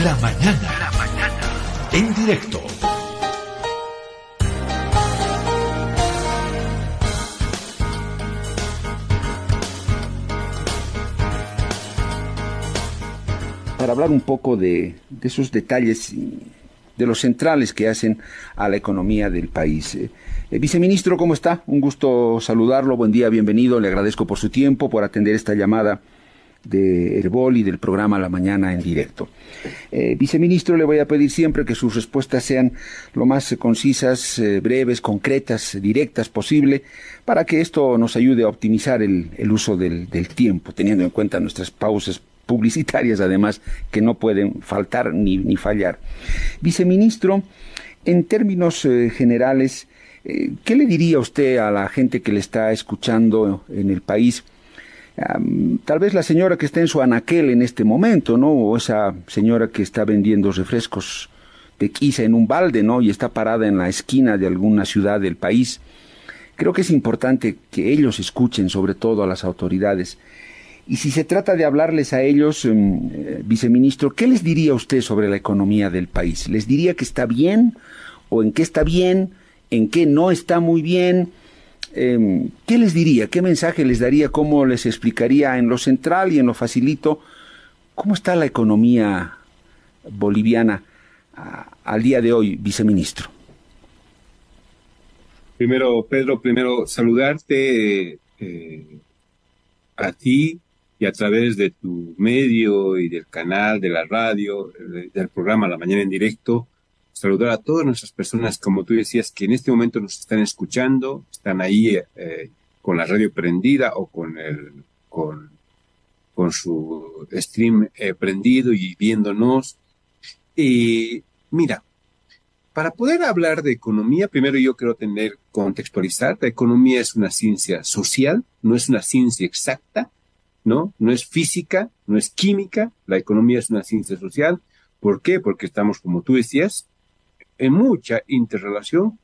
La mañana. La mañana. En directo. Para hablar un poco de, de esos detalles de los centrales que hacen a la economía del país. Eh, eh, viceministro, ¿cómo está? Un gusto saludarlo. Buen día, bienvenido. Le agradezco por su tiempo, por atender esta llamada de Herbol y del programa La Mañana en directo. Eh, viceministro, le voy a pedir siempre que sus respuestas sean lo más concisas, breves, concretas, directas posible, para que esto nos ayude a optimizar el, uso del, del, tiempo, teniendo en cuenta nuestras pausas publicitarias además que no pueden faltar ni, ni fallar. Viceministro, en términos eh, generales, eh, ¿qué le diría usted a la gente que le está escuchando en el país? Tal vez la señora que está en su anaquel en este momento, ¿no? O esa señora que está vendiendo refrescos de quisa en un balde, ¿no? Y está parada en la esquina de alguna ciudad del país. Creo que es importante que ellos escuchen, sobre todo a las autoridades, y si se trata de hablarles a ellos, em, eh, viceministro, ¿qué les diría usted sobre la economía del país? ¿Les diría que está bien o en qué está bien, en qué no está muy bien? Em, ¿Qué les diría? ¿Qué mensaje les daría? ¿Cómo les explicaría en lo central y en lo facilito cómo está la economía boliviana al día de hoy, viceministro? Primero, Pedro, primero saludarte eh, a ti y a través de tu medio y del canal, de la radio, del programa La Mañana en Directo, saludar a todas nuestras personas, como tú decías, que en este momento nos están escuchando, están ahí eh, con la radio prendida o con el, con, con su stream eh, prendido y viéndonos. Y mira, para poder hablar de economía, primero yo quiero tener, contextualizar, la economía es una ciencia social, no es una ciencia exacta, ¿no? No es física, no es química, la economía es una ciencia social. ¿Por qué? Porque estamos, como tú decías, en mucha interrelación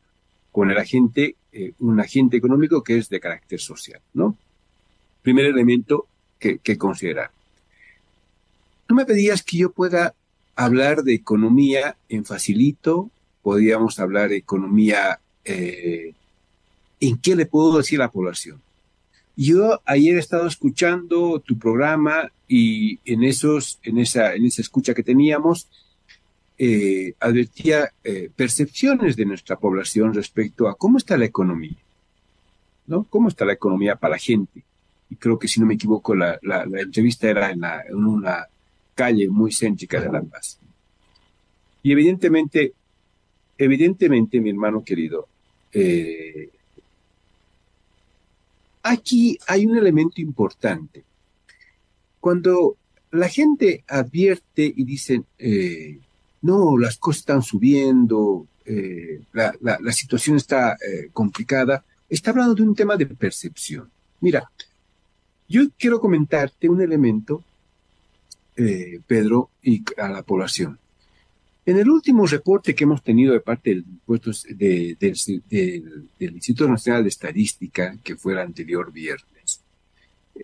con el agente, eh, un agente económico que es de carácter social, ¿no? Primer elemento que, que considerar. Tú me pedías que yo pueda hablar de economía en facilito, podríamos hablar de economía, eh, ¿en qué le puedo decir a la población? Yo ayer he estado escuchando tu programa y en esos, en esa, en esa escucha que teníamos, eh, advertía eh, percepciones de nuestra población respecto a cómo está la economía, ¿no? ¿Cómo está la economía para la gente? Y creo que si no me equivoco, la, entrevista era en, una calle muy céntrica de La Paz. Y evidentemente, evidentemente, mi hermano querido, eh, Aquí hay un elemento importante. Cuando la gente advierte y dice, no, las cosas están subiendo, eh, la, situación está eh, complicada, está hablando de un tema de percepción. Mira, yo quiero comentarte un elemento, Pedro, y a la población. En el último reporte que hemos tenido de parte del, del Instituto Nacional de Estadística, que fue el anterior viernes,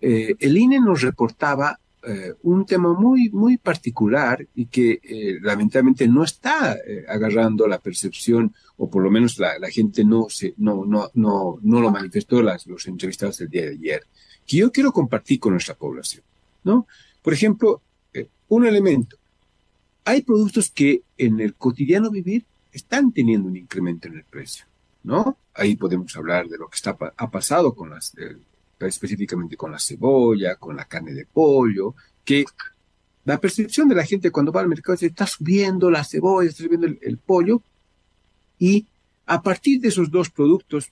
eh, el INE nos reportaba eh, un tema muy, muy particular y que eh, lamentablemente no está agarrando la percepción, o por lo menos la, gente no, se, no, no, no, no lo manifestó las, los entrevistados el día de ayer, que yo quiero compartir con nuestra población. ¿no? Por ejemplo, un elemento hay productos que en el cotidiano vivir están teniendo un incremento en el precio, ¿no? Ahí podemos hablar de lo que está, ha pasado con las, eh, específicamente con la cebolla, con la carne de pollo, que la percepción de la gente cuando va al mercado es está subiendo la cebolla, está subiendo el, pollo, y a partir de esos dos productos,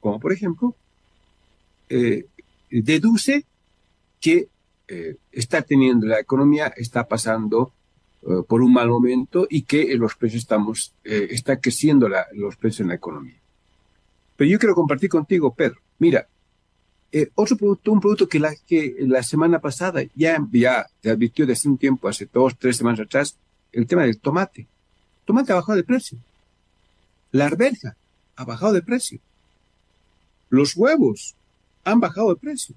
como por ejemplo, eh, deduce que eh, está teniendo la economía, está pasando eh, por un mal momento y que los precios estamos, está creciendo los precios en la economía. Pero yo quiero compartir contigo, Pedro. Mira, eh, otro producto, un producto que la, que la semana pasada ya, ya te advirtió desde un tiempo, hace dos, tres semanas atrás, el tema del tomate. Tomate ha bajado de precio. La arveja ha bajado de precio. Los huevos han bajado de precio.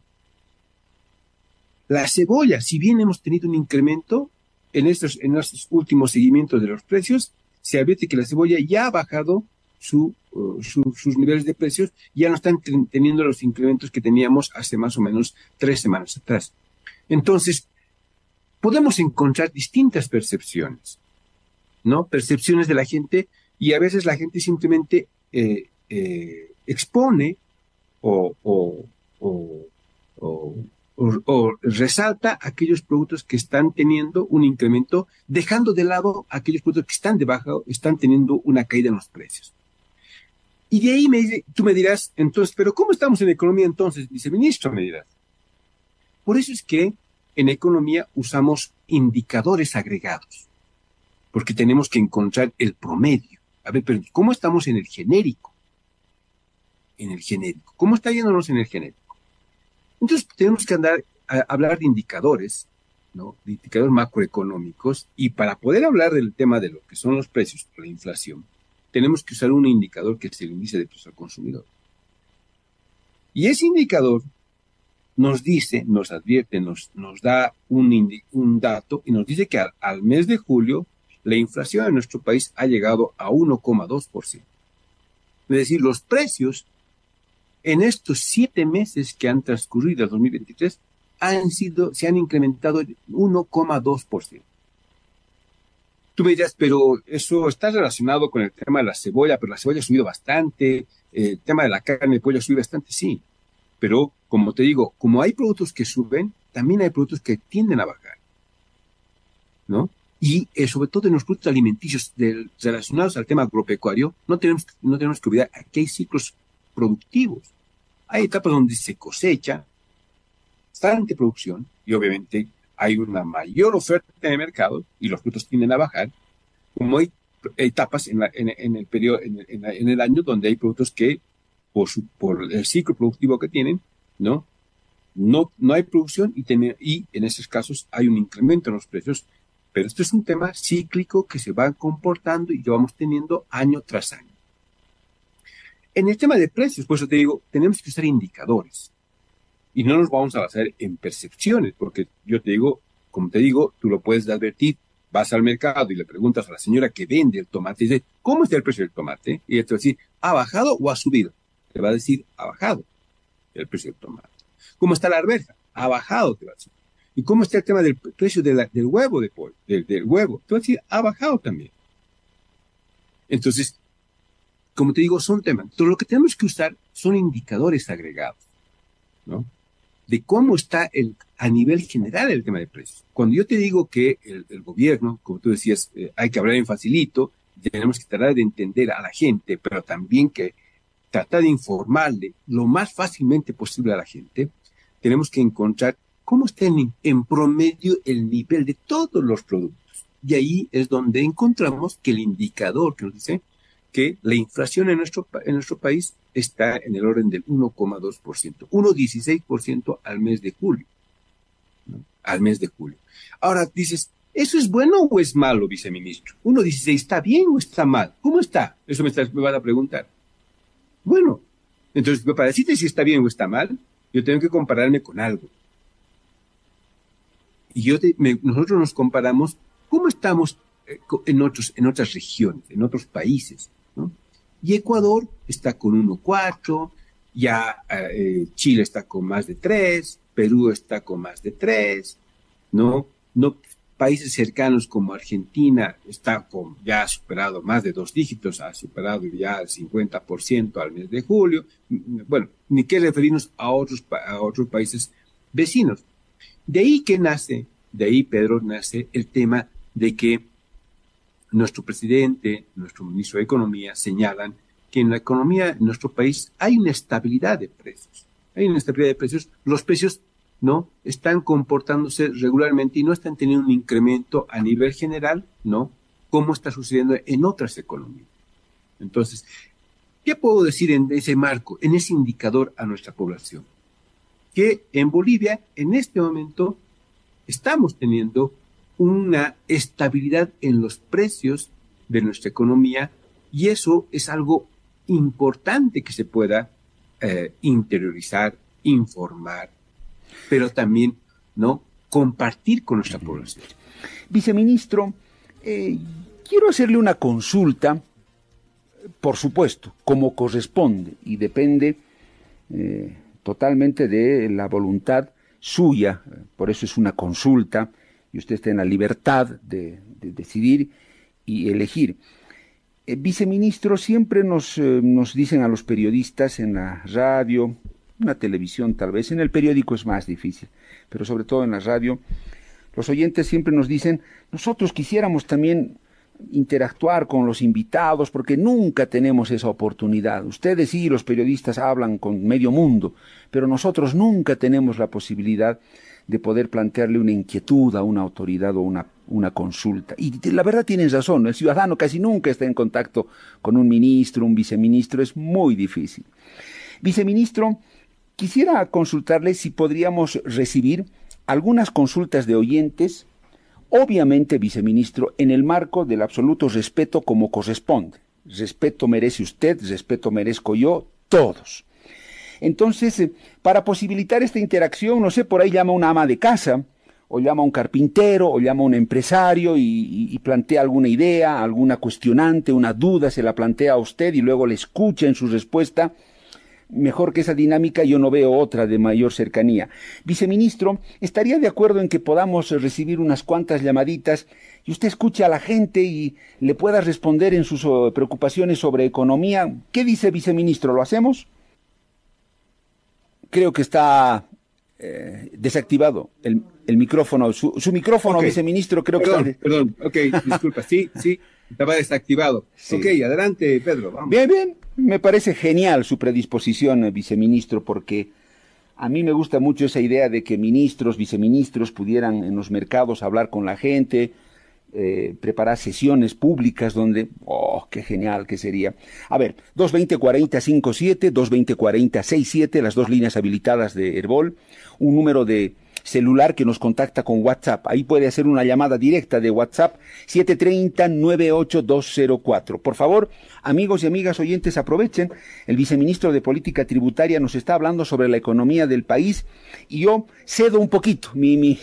La cebolla, si bien hemos tenido un incremento, en estos, en estos últimos seguimientos de los precios, se advierte que la cebolla ya ha bajado su, uh, sus niveles de precios, ya no están teniendo los incrementos que teníamos hace más o menos tres semanas atrás. Entonces, podemos encontrar distintas percepciones, ¿no? Percepciones de la gente y a veces la gente simplemente eh, eh, expone o, o, o, resalta aquellos productos que están teniendo un incremento, dejando de lado aquellos productos que están debajo, están teniendo una caída en los precios. Y de ahí me, tú me dirás, entonces, pero ¿cómo estamos en economía entonces, viceministro? Me dirás. Por eso es que en economía usamos indicadores agregados, porque tenemos que encontrar el promedio. A ver, pero ¿cómo estamos en el genérico? En el genérico. ¿Cómo está yéndonos en el genérico? Entonces tenemos que andar a hablar de indicadores, ¿no? De indicadores macroeconómicos, y para poder hablar del tema de lo que son los precios, la inflación, tenemos que usar un indicador que es el índice de precio al consumidor. Y ese indicador nos dice, nos advierte, nos, nos da un, un dato y nos dice que al, mes de julio la inflación en nuestro país ha llegado a 1,2%. Es decir, los precios en estos siete meses que han transcurrido el 2023 han sido, se han incrementado en 1,2%. Tú me dirás, pero eso está relacionado con el tema de la cebolla, pero la cebolla ha subido bastante, el tema de la carne de pollo ha subido bastante, sí. Pero, como te digo, como hay productos que suben, también hay productos que tienden a bajar. ¿No? Y eh, sobre todo en los productos alimenticios relacionados al tema agropecuario, no tenemos, no tenemos que olvidar que hay ciclos productivos. Hay etapas donde se cosecha, bastante producción, y obviamente hay una mayor oferta en el mercado y los frutos tienden a bajar, como hay etapas en, el periodo, en, el año donde hay productos que, por, por el ciclo productivo que tienen, ¿no? No, no hay producción y, y en esos casos hay un incremento en los precios, pero esto es un tema cíclico que se va comportando y que vamos teniendo año tras año. En el tema de precios, por eso te digo, tenemos que usar indicadores y no nos vamos a basar en percepciones, porque yo te digo, como te digo, tú lo puedes advertir, vas al mercado y le preguntas a la señora que vende el tomate, y dice, ¿cómo está el precio del tomate? Y ella te va a decir, ¿ha bajado o ha subido? Te va a decir, ha bajado el precio del tomate. ¿Cómo está la arveja? Ha bajado, te va a decir. ¿Y cómo está el tema del precio del huevo de pollo? Del, huevo. Te va a decir, ha bajado también. Entonces, como te digo, son temas. Todo lo que tenemos que usar son indicadores agregados, ¿no? De cómo está el, a nivel general el tema de precios. Cuando yo te digo que el, gobierno, como tú decías, eh, hay que hablar en facilito, tenemos que tratar de entender a la gente, pero también que tratar de informarle lo más fácilmente posible a la gente, tenemos que encontrar cómo está en, en promedio el nivel de todos los productos. Y ahí es donde encontramos que el indicador que nos dice que la inflación en nuestro, en nuestro país está en el orden del 1,2%, 1,16% al mes de julio. Al mes de julio. Ahora dices, ¿eso es bueno o es malo, viceministro? 1,16 está bien o está mal? ¿Cómo está? Eso me, estás, me van a preguntar. Bueno, entonces, para decirte si está bien o está mal, yo tengo que compararme con algo. Y yo nosotros nos comparamos cómo estamos eh, en, otros, en otras regiones, en otros países. Y Ecuador está con 1,4, ya eh, Chile está con más de 3, Perú está con más de 3, ¿no? no países cercanos como Argentina está con, ya ha superado más de dos dígitos, ha superado ya el 50% al mes de julio. Bueno, ni qué referirnos a otros, a otros países vecinos. De ahí que nace, de ahí Pedro nace el tema de que nuestro presidente, nuestro ministro de Economía señalan que en la economía de nuestro país hay una estabilidad de precios. Hay una estabilidad de precios. Los precios no están comportándose regularmente y no están teniendo un incremento a nivel general, ¿no? Como está sucediendo en otras economías. Entonces, ¿qué puedo decir en ese marco, en ese indicador a nuestra población? Que en Bolivia, en este momento, estamos teniendo una estabilidad en los precios de nuestra economía y eso es algo importante que se pueda eh, interiorizar, informar, pero también no compartir con nuestra población. Viceministro, eh, quiero hacerle una consulta, por supuesto, como corresponde y depende eh, totalmente de la voluntad suya, por eso es una consulta y usted está en la libertad de, decidir y elegir. Eh, viceministro, siempre nos, nos dicen a los periodistas en la radio, una televisión tal vez, en el periódico es más difícil, pero sobre todo en la radio, los oyentes siempre nos dicen, nosotros quisiéramos también interactuar con los invitados porque nunca tenemos esa oportunidad. Ustedes sí, los periodistas hablan con medio mundo, pero nosotros nunca tenemos la posibilidad de poder plantearle una inquietud a una autoridad o una, una consulta. Y la verdad tienen razón, el ciudadano casi nunca está en contacto con un ministro, un viceministro, es muy difícil. Viceministro, Quisiera consultarle si podríamos recibir algunas consultas de oyentes, obviamente, viceministro, en el marco del absoluto respeto como corresponde. Respeto merece usted, respeto merezco yo, todos. Entonces, eh, para posibilitar esta interacción, no sé, por ahí llama una ama de casa, o llama un carpintero, o llama un empresario y, y, plantea alguna idea, alguna cuestionante, una duda, se la plantea a usted y luego le escucha en su respuesta mejor que esa dinámica yo no veo otra de mayor cercanía. Viceministro, ¿estaría de acuerdo en que podamos recibir unas cuantas llamaditas y usted escuche a la gente y le pueda responder en sus oh, preocupaciones sobre economía? ¿Qué dice viceministro? ¿Lo hacemos? Creo que está eh, desactivado el, micrófono. Su, micrófono, viceministro, creo que está... Perdón, ok, disculpa, sí, sí, estaba desactivado. Ok, adelante, Pedro. Vamos. Bien, bien. Me parece genial su predisposición, viceministro, porque a mí me gusta mucho esa idea de que ministros, viceministros pudieran en los mercados hablar con la gente, eh, preparar sesiones públicas donde, oh, qué genial que sería. A ver, 220-4057, 220-4067, las dos líneas habilitadas de Herbol, un número de celular que nos contacta con WhatsApp. Ahí puede hacer una llamada directa de WhatsApp 730-98204. Por favor, amigos y amigas oyentes, aprovechen. El viceministro de Política Tributaria nos está hablando sobre la economía del país y yo cedo un poquito mi, mi,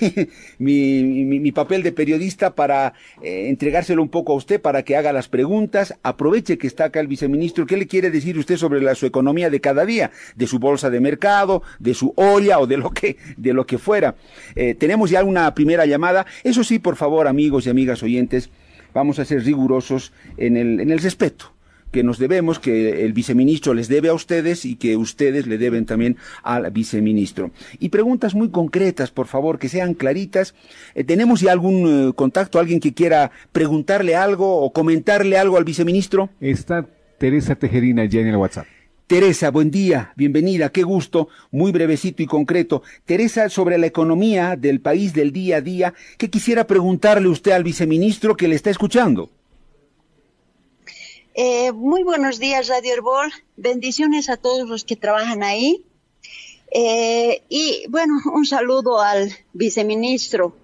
mi, papel de periodista para eh, entregárselo un poco a usted para que haga las preguntas. Aproveche que está acá el viceministro. ¿Qué le quiere decir usted sobre la, su economía de cada día? De su bolsa de mercado, de su olla o de lo que, de lo que fuera. Eh, tenemos ya una primera llamada. Eso sí, por favor, amigos y amigas oyentes, vamos a ser rigurosos en el, respeto que nos debemos, que el viceministro les debe a ustedes y que ustedes le deben también al viceministro. Y preguntas muy concretas, por favor, que sean claritas. Eh, ¿Tenemos ya algún eh, contacto, alguien que quiera preguntarle algo o comentarle algo al viceministro? Está Teresa Tejerina ya en el WhatsApp. Teresa, buen día, bienvenida, qué gusto, muy brevecito y concreto. Teresa, sobre la economía del país del día a día, ¿qué quisiera preguntarle usted al viceministro que le está escuchando? Eh, muy buenos días, Radio Herbol. Bendiciones a todos los que trabajan ahí. Eh, y bueno, un saludo al viceministro.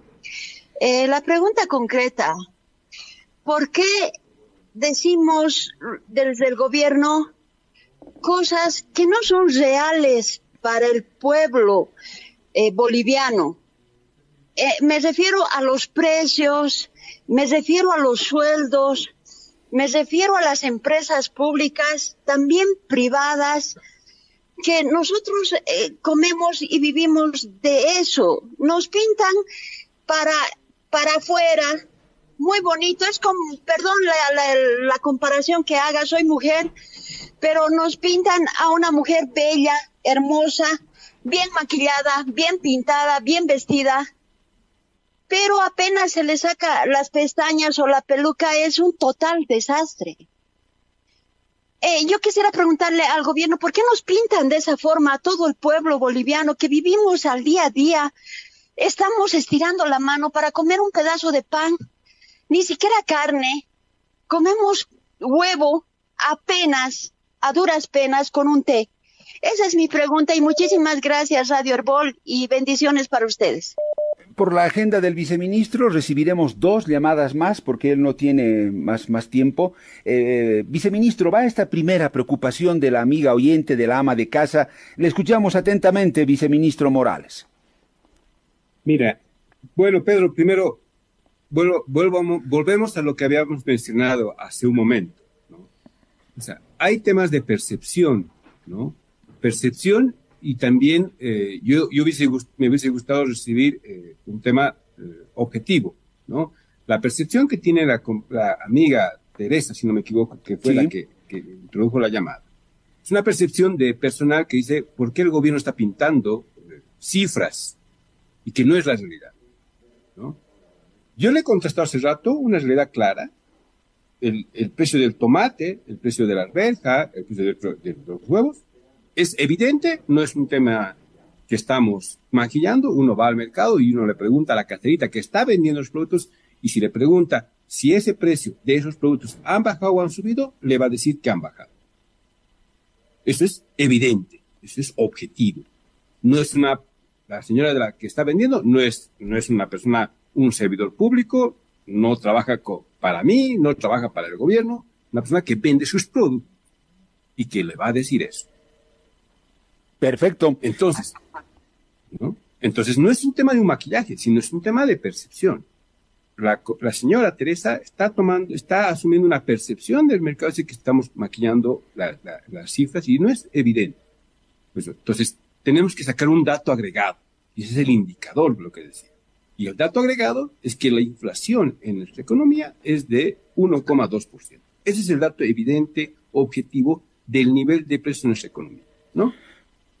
Eh, la pregunta concreta, ¿por qué decimos desde el gobierno cosas que no son reales para el pueblo eh, boliviano. Eh, me refiero a los precios, me refiero a los sueldos, me refiero a las empresas públicas, también privadas, que nosotros eh, comemos y vivimos de eso. Nos pintan para, para afuera, muy bonito. Es como, perdón la, la comparación que haga, soy mujer, pero nos pintan a una mujer bella, hermosa, bien maquillada, bien pintada, bien vestida, pero apenas se le saca las pestañas o la peluca es un total desastre. Eh, yo quisiera preguntarle al gobierno, ¿por qué nos pintan de esa forma a todo el pueblo boliviano que vivimos al día a día? Estamos estirando la mano para comer un pedazo de pan, ni siquiera carne, comemos huevo apenas a duras penas con un té? Esa es mi pregunta y muchísimas gracias Radio Herbol y bendiciones para ustedes. Por la agenda del viceministro recibiremos dos llamadas más porque él no tiene más, más tiempo. Eh, viceministro, va esta primera preocupación de la amiga oyente de la ama de casa. Le escuchamos atentamente, viceministro Morales. Mira, bueno, Pedro, primero vuelvo, vuelvo, volvemos a lo que habíamos mencionado hace un momento. ¿no? O sea, hay temas de percepción, ¿no? Percepción y también eh, yo, yo hubiese, me hubiese gustado recibir eh, un tema eh, objetivo, ¿no? La percepción que tiene la, la, amiga Teresa, si no me equivoco, que fue la que, que introdujo la llamada, es una percepción de personal que dice, ¿por qué el gobierno está pintando cifras y que no es la realidad? ¿no? Yo le he contestado hace rato una realidad clara. El, precio del tomate, el precio de la arveja, el precio de, los huevos, es evidente, no es un tema que estamos maquillando. Uno va al mercado y uno le pregunta a la caterita que está vendiendo los productos y si le pregunta si ese precio de esos productos han bajado o han subido, le va a decir que han bajado. Eso es evidente, eso es objetivo. No es una, la señora de la que está vendiendo no es, no es una persona, un servidor público, no trabaja para mí, no trabaja para el gobierno, una persona que vende sus productos y que le va a decir eso. Perfecto. Entonces, ¿no? Entonces no es un tema de un maquillaje, sino es un tema de percepción. La, la, señora Teresa está tomando, está asumiendo una percepción del mercado, así que estamos maquillando la, la, las cifras y no es evidente. Pues, entonces, tenemos que sacar un dato agregado, y ese es el indicador de lo que decía. Y el dato agregado es que la inflación en nuestra economía es de 1,2%. Ese es el dato evidente, objetivo del nivel de precio en nuestra economía, ¿no?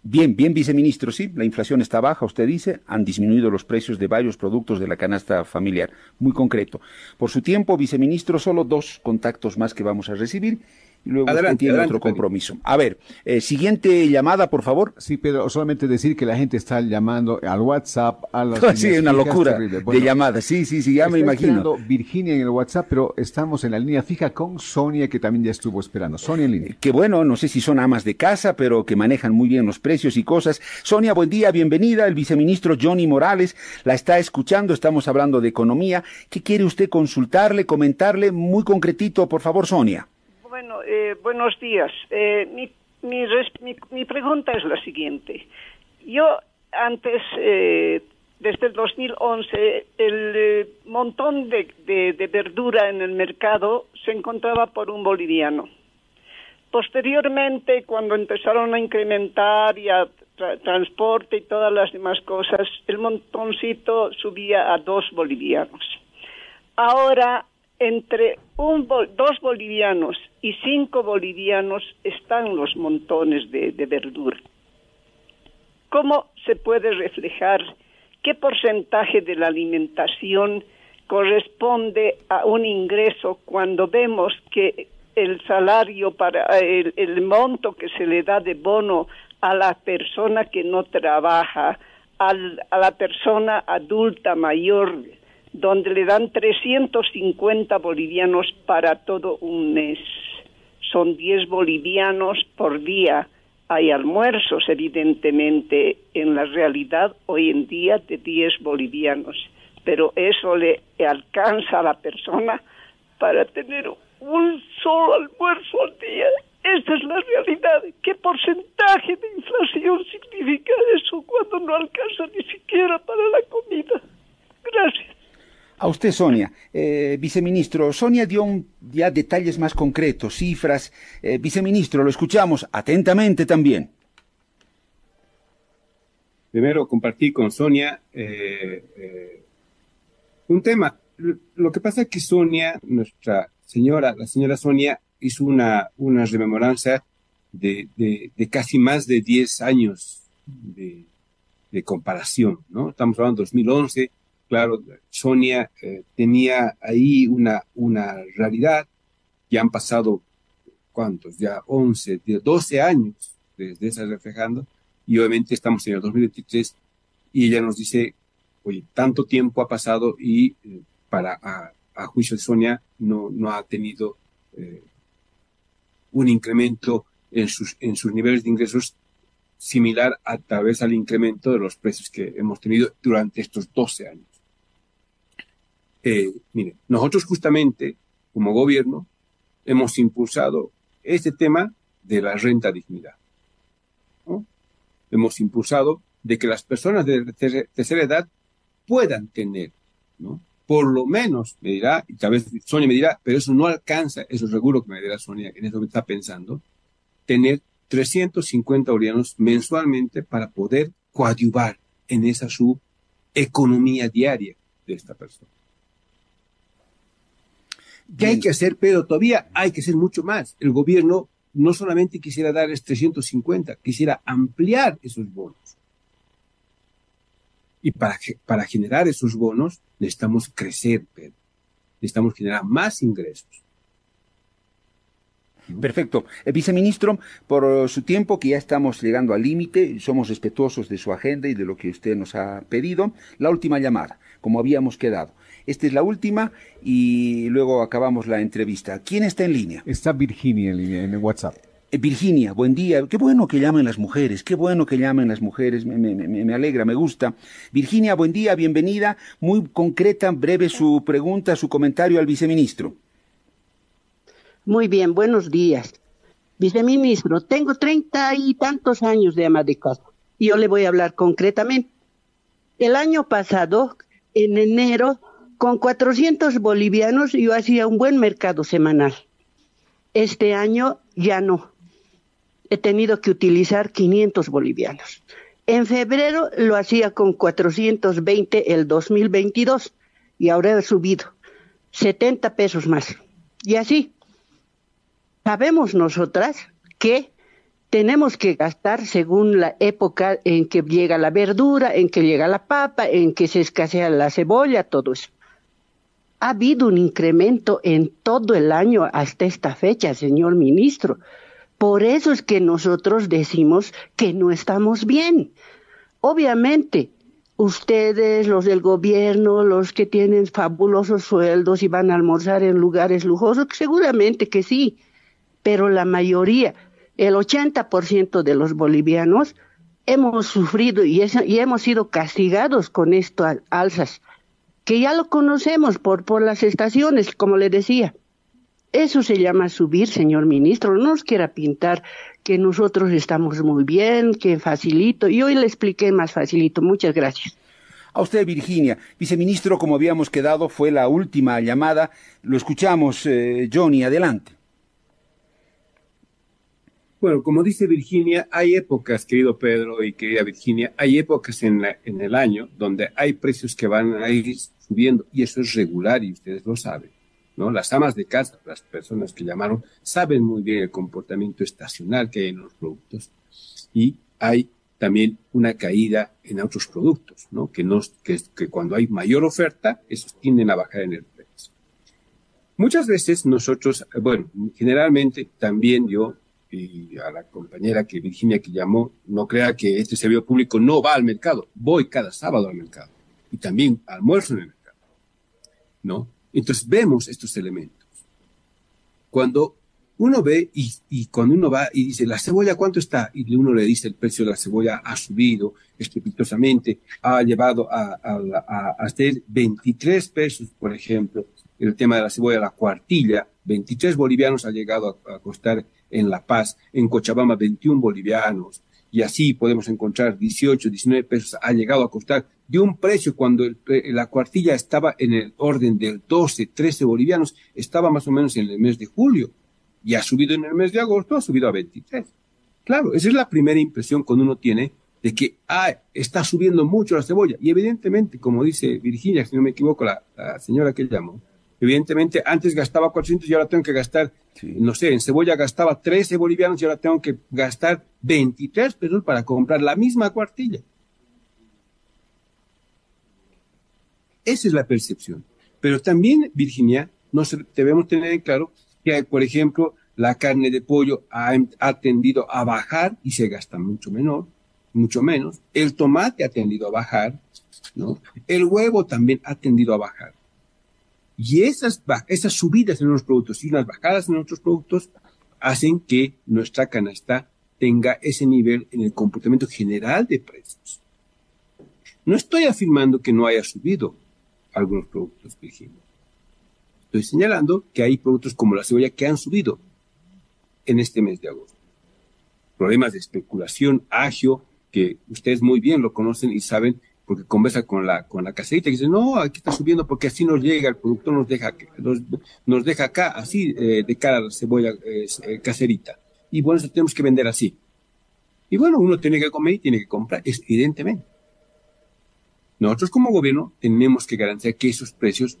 Bien, bien, viceministro, sí, la inflación está baja, usted dice, han disminuido los precios de varios productos de la canasta familiar, muy concreto. Por su tiempo, viceministro, solo dos contactos más que vamos a recibir y luego adelante, tiene adelante, otro compromiso. A ver, eh, siguiente llamada, por favor. Sí, Pedro, solamente decir que la gente está llamando al WhatsApp, a las sí, una locura bueno, de llamadas. Sí, sí, sí, ya me imagino. Virginia en el WhatsApp, pero estamos en la línea fija con Sonia, que también ya estuvo esperando. Sonia en línea. Que bueno, no sé si son amas de casa, pero que manejan muy bien los precios y cosas. Sonia, buen día, bienvenida. El viceministro Johnny Morales la está escuchando. Estamos hablando de economía. ¿Qué quiere usted consultarle, comentarle? Muy concretito, por favor, Sonia. Bueno, eh, buenos días. Eh, mi, mi, mi, pregunta es la siguiente. Yo antes, eh, desde el 2011, el eh, montón de, verdura en el mercado se encontraba por un boliviano. Posteriormente, cuando empezaron a incrementar y a tra transporte y todas las demás cosas, el montoncito subía a dos bolivianos. Ahora entre un, dos bolivianos y cinco bolivianos están los montones de, de, verdura. ¿Cómo se puede reflejar qué porcentaje de la alimentación corresponde a un ingreso cuando vemos que el salario para el, monto que se le da de bono a la persona que no trabaja, a la persona adulta mayor donde le dan 350 bolivianos para todo un mes. Son 10 bolivianos por día. Hay almuerzos, evidentemente, en la realidad hoy en día de 10 bolivianos, pero eso le alcanza a la persona para tener un solo almuerzo al día. Esta es la realidad. ¿Qué porcentaje de inflación significa eso cuando no alcanza ni siquiera para la comida? Gracias. A usted, Sonia. Eh, viceministro, Sonia dio ya detalles más concretos, cifras. Eh, viceministro, lo escuchamos atentamente también. Primero, compartí con Sonia eh, un tema. Lo que pasa es que Sonia, nuestra señora, la señora Sonia, hizo una, una rememoranza de casi más de 10 años de, de comparación, ¿no? Estamos hablando de 2011 claro, Sonia eh, tenía ahí una, una realidad, ya han pasado, ¿cuántos? Ya 11, 12 años desde esa reflejando, y obviamente estamos en el 2023, y ella nos dice, oye, tanto tiempo ha pasado y eh, para, a, juicio de Sonia, no, no ha tenido eh, un incremento en sus, en sus niveles de ingresos similar a través al incremento de los precios que hemos tenido durante estos 12 años. Eh, mire, nosotros justamente, como gobierno, hemos impulsado este tema de la renta dignidad. Hemos impulsado de que las personas de tercera edad puedan tener, por lo menos, me dirá, y tal vez Sonia me dirá, pero eso no alcanza, eso es seguro que me dirá Sonia, en eso me está pensando, tener 350 bolivianos mensualmente para poder coadyuvar en esa su economía diaria de esta persona. ¿Qué hay que hacer, Pedro? Todavía hay que hacer mucho más. El gobierno no solamente quisiera darles 350, quisiera ampliar esos bonos. Y para, para generar esos bonos necesitamos crecer, Pedro. Necesitamos generar más ingresos. Perfecto. El viceministro, por su tiempo, que ya estamos llegando al límite, somos respetuosos de su agenda y de lo que usted nos ha pedido. La última llamada, como habíamos quedado. Esta es la última y luego acabamos la entrevista. ¿Quién está en línea? Está Virginia en línea, en el WhatsApp. Eh, Virginia, buen día. Qué bueno que llamen las mujeres, qué bueno que llamen las mujeres, me, me, me, me, alegra, me gusta. Virginia, buen día, bienvenida. Muy concreta, breve su pregunta, su comentario al viceministro. Muy bien, buenos días. Viceministro, tengo treinta y tantos años de ama de casa yo le voy a hablar concretamente. El año pasado, en enero, con 400 bolivianos yo hacía un buen mercado semanal. Este año ya no. He tenido que utilizar 500 bolivianos. En febrero lo hacía con 420 el 2022 y ahora he subido 70 pesos más. Y así, sabemos nosotras que tenemos que gastar según la época en que llega la verdura, en que llega la papa, en que se escasea la cebolla, todo eso. Ha habido un incremento en todo el año hasta esta fecha, señor ministro. Por eso es que nosotros decimos que no estamos bien. Obviamente, ustedes, los del gobierno, los que tienen fabulosos sueldos y van a almorzar en lugares lujosos, seguramente que sí, pero la mayoría, el 80% de los bolivianos, hemos sufrido y, y, hemos sido castigados con estas alzas, que ya lo conocemos por, por las estaciones, como le decía. Eso se llama subir, señor ministro. No nos quiera pintar que nosotros estamos muy bien, que facilito. Y hoy le expliqué más facilito. Muchas gracias. A usted, Virginia. Viceministro, como habíamos quedado, fue la última llamada. Lo escuchamos, eh, Johnny, adelante. Bueno, como dice Virginia, hay épocas, querido Pedro y querida Virginia, hay épocas en, la, en el año donde hay precios que van a ir subiendo y eso es regular y ustedes lo saben. ¿no? Las amas de casa, las personas que llamaron, saben muy bien el comportamiento estacional que hay en los productos y hay también una caída en otros productos, ¿no? Que, que, que cuando hay mayor oferta, esos tienden a bajar en el precio. Muchas veces nosotros, bueno, generalmente también yo y a la compañera que Virginia que llamó, no crea que este servidor público no va al mercado. Voy cada sábado al mercado y también almuerzo en el mercado. ¿No? Entonces vemos estos elementos. Cuando uno ve y, y, cuando uno va y dice, ¿la cebolla cuánto está? Y uno le dice el precio de la cebolla ha subido estrepitosamente, ha llevado a, a, a, hacer 23 pesos, por ejemplo, el tema de la cebolla, la cuartilla, 23 bolivianos ha llegado a, a costar en La Paz, en Cochabamba 21 bolivianos, y así podemos encontrar 18, 19 pesos, ha llegado a costar de un precio cuando el, la cuartilla estaba en el orden del 12, 13 bolivianos, estaba más o menos en el mes de julio, y ha subido en el mes de agosto, ha subido a 23. Claro, esa es la primera impresión cuando uno tiene de que ah, está subiendo mucho la cebolla. Y evidentemente, como dice Virginia, si no me equivoco, la, la señora que llamó, Evidentemente, antes gastaba 400 y ahora tengo que gastar, sí. no sé, en cebolla gastaba 13 bolivianos y ahora tengo que gastar 23 pesos para comprar la misma cuartilla. Esa es la percepción. Pero también, Virginia, nos debemos tener en claro que, por ejemplo, la carne de pollo ha, ha tendido a bajar y se gasta mucho menor, mucho menos. El tomate ha tendido a bajar, ¿no? El huevo también ha tendido a bajar. Y esas, esas subidas en los productos y unas bajadas en otros productos hacen que nuestra canasta tenga ese nivel en el comportamiento general de precios. No estoy afirmando que no haya subido algunos productos. Estoy señalando que hay productos como la cebolla que han subido en este mes de agosto. Problemas de especulación, agio, que ustedes muy bien lo conocen y saben porque conversa con la, con la caserita y dice, no, aquí está subiendo porque así nos llega, el productor nos deja, nos, nos deja acá, así, eh, de cara a la cebolla eh, caserita. Y bueno, eso tenemos que vender así. Y bueno, uno tiene que comer y tiene que comprar, es, evidentemente. Nosotros como gobierno tenemos que garantizar que esos precios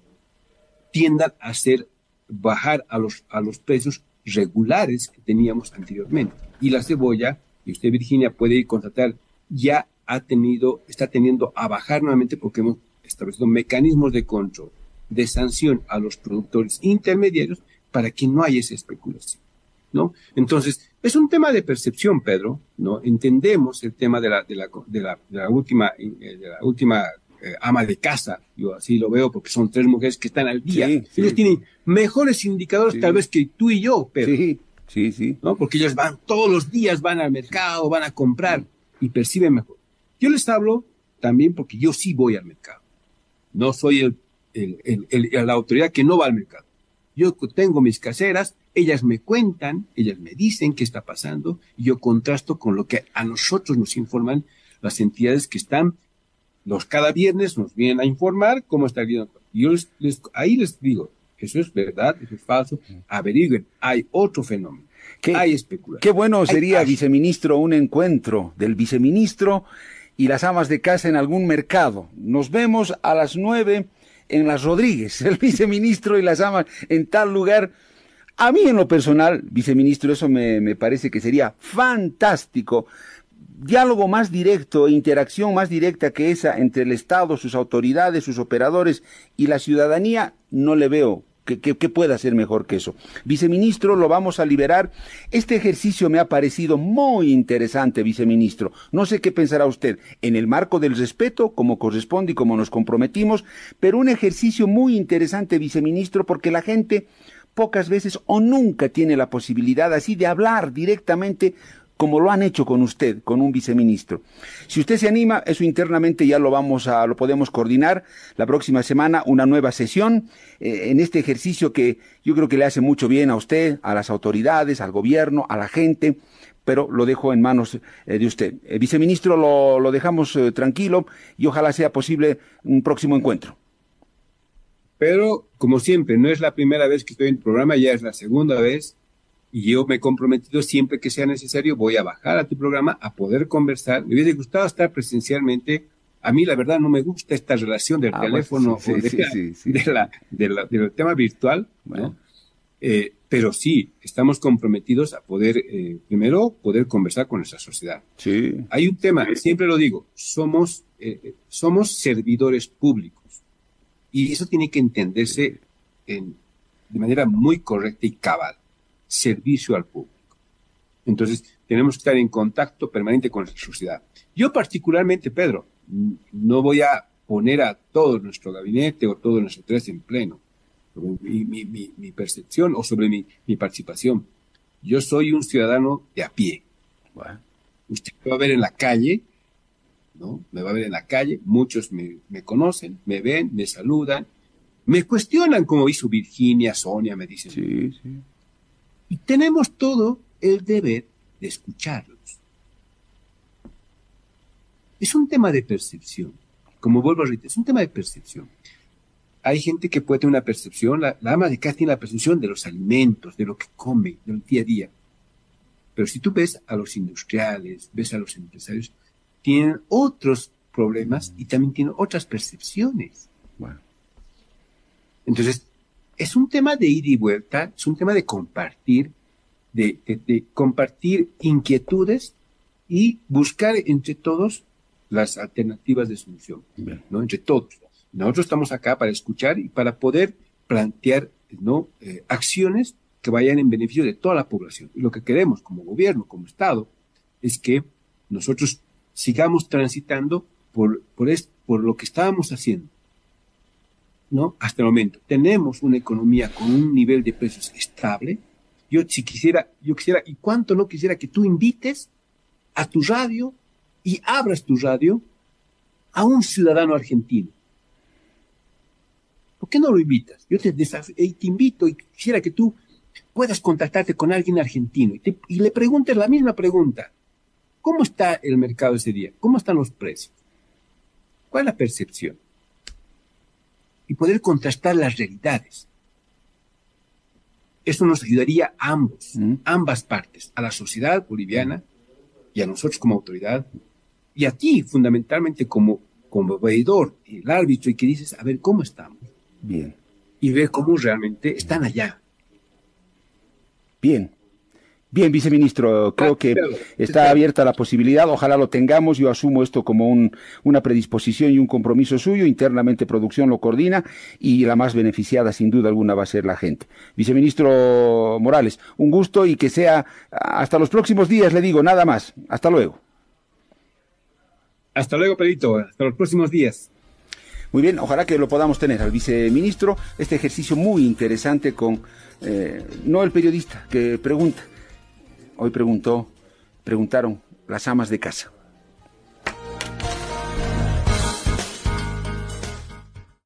tiendan a ser, bajar a los, a los precios regulares que teníamos anteriormente. Y la cebolla, y usted Virginia puede ir constatar, ya ha tenido, está teniendo a bajar nuevamente porque hemos establecido mecanismos de control, de sanción a los productores intermediarios para que no haya esa especulación. ¿No? Entonces, es un tema de percepción, Pedro, ¿no? Entendemos el tema de la, de la, de la, de la última, eh, de la última eh, ama de casa, yo así lo veo porque son tres mujeres que están al día. Ellos tienen mejores indicadores tal vez que tú y yo, Pedro. Sí, sí, sí. ¿no? Porque ellos van todos los días, van al mercado, van a comprar y perciben mejor. Yo les hablo también porque yo sí voy al mercado. No soy el, el, el, la autoridad que no va al mercado. Yo tengo mis caseras, ellas me cuentan, ellas me dicen qué está pasando y yo contrasto con lo que a nosotros nos informan las entidades que están, los cada viernes nos vienen a informar cómo está el Y yo les, ahí les digo, eso es verdad, eso es falso, averigüen, hay otro fenómeno. Qué, hay especulación. Qué bueno sería, viceministro, un encuentro del viceministro y las amas de casa en algún mercado. Nos vemos a las nueve en las Rodríguez, el viceministro y las amas en tal lugar. A mí en lo personal, viceministro, eso me, me parece que sería fantástico. Diálogo más directo, interacción más directa que esa entre el Estado, sus autoridades, sus operadores y la ciudadanía, no le veo ¿Qué, puede hacer mejor que eso? Viceministro, lo vamos a liberar. Este ejercicio me ha parecido muy interesante, viceministro. No sé qué pensará usted en el marco del respeto, como corresponde y como nos comprometimos, pero un ejercicio muy interesante, viceministro, porque la gente pocas veces o nunca tiene la posibilidad así de hablar directamente como lo han hecho con usted, con un viceministro. Si usted se anima, eso internamente ya lo vamos a, lo podemos coordinar. La próxima semana una nueva sesión eh, en este ejercicio que yo creo que le hace mucho bien a usted, a las autoridades, al gobierno, a la gente pero lo dejo en manos eh, de usted. El viceministro lo, dejamos eh, tranquilo y ojalá sea posible un próximo encuentro. Pero, como siempre, no es la primera vez que estoy en el programa, ya es la segunda vez y yo me he comprometido siempre que sea necesario, voy a bajar a tu programa a poder conversar. Me hubiese gustado estar presencialmente. A mí, la verdad, no me gusta esta relación del ah, teléfono o del tema virtual, eh, pero sí, estamos comprometidos a poder, eh, primero, poder conversar con nuestra sociedad. Sí. Hay un tema, siempre lo digo, somos, eh, somos servidores públicos. Y eso tiene que entenderse en, de manera muy correcta y cabal servicio al público. Entonces, tenemos que estar en contacto permanente con la sociedad. Yo particularmente, Pedro, no voy a poner a todo nuestro gabinete o todo nuestro tres en pleno, mi, mi, percepción o sobre mi, participación. Yo soy un ciudadano de a pie. Usted me va a ver en la calle, ¿no? Me va a ver en la calle, muchos me, me conocen, me ven, me saludan, me cuestionan como hizo Virginia, Sonia, me dicen. Sí, sí. Y tenemos todo el deber de escucharlos. Es un tema de percepción. Como vuelvo a repetir, es un tema de percepción. Hay gente que puede tener una percepción, la, ama de casa tiene la percepción de los alimentos, de lo que come, del día a día. Pero si tú ves a los industriales, ves a los empresarios, tienen otros problemas y también tienen otras percepciones. Bueno. Entonces, es un tema de ida y vuelta, es un tema de compartir, de, compartir inquietudes y buscar entre todos las alternativas de solución, ¿no? Entre todos. Nosotros estamos acá para escuchar y para poder plantear, ¿no? Eh, acciones que vayan en beneficio de toda la población. Y lo que queremos como gobierno, como Estado, es que nosotros sigamos transitando por, por, por lo que estábamos haciendo, ¿no? Hasta el momento. Tenemos una economía con un nivel de precios estable. Yo si quisiera, yo quisiera, y cuánto no quisiera que tú invites a tu radio y abras tu radio a un ciudadano argentino. ¿Por qué no lo invitas? Yo te, te invito y quisiera que tú puedas contactarte con alguien argentino y, y le preguntes la misma pregunta. ¿Cómo está el mercado ese día? ¿Cómo están los precios? ¿Cuál es la percepción? Y poder contrastar las realidades. Eso nos ayudaría a ambos, ambas partes, a la sociedad boliviana y a nosotros como autoridad, y a ti fundamentalmente como, como veedor, el árbitro, y que dices, a ver, ¿cómo estamos? Bien. Y ver cómo realmente están allá. Bien. Bien, viceministro, creo que está abierta la posibilidad, ojalá lo tengamos, yo asumo esto como un, una predisposición y un compromiso suyo, internamente producción lo coordina y la más beneficiada sin duda alguna va a ser la gente. Viceministro Morales, un gusto y que sea hasta los próximos días, le digo, nada más. Hasta luego. Hasta luego, Pedrito, hasta los próximos días. Muy bien, ojalá que lo podamos tener al viceministro, este ejercicio muy interesante con, eh, no el periodista que pregunta, Hoy preguntó, preguntaron las amas de casa.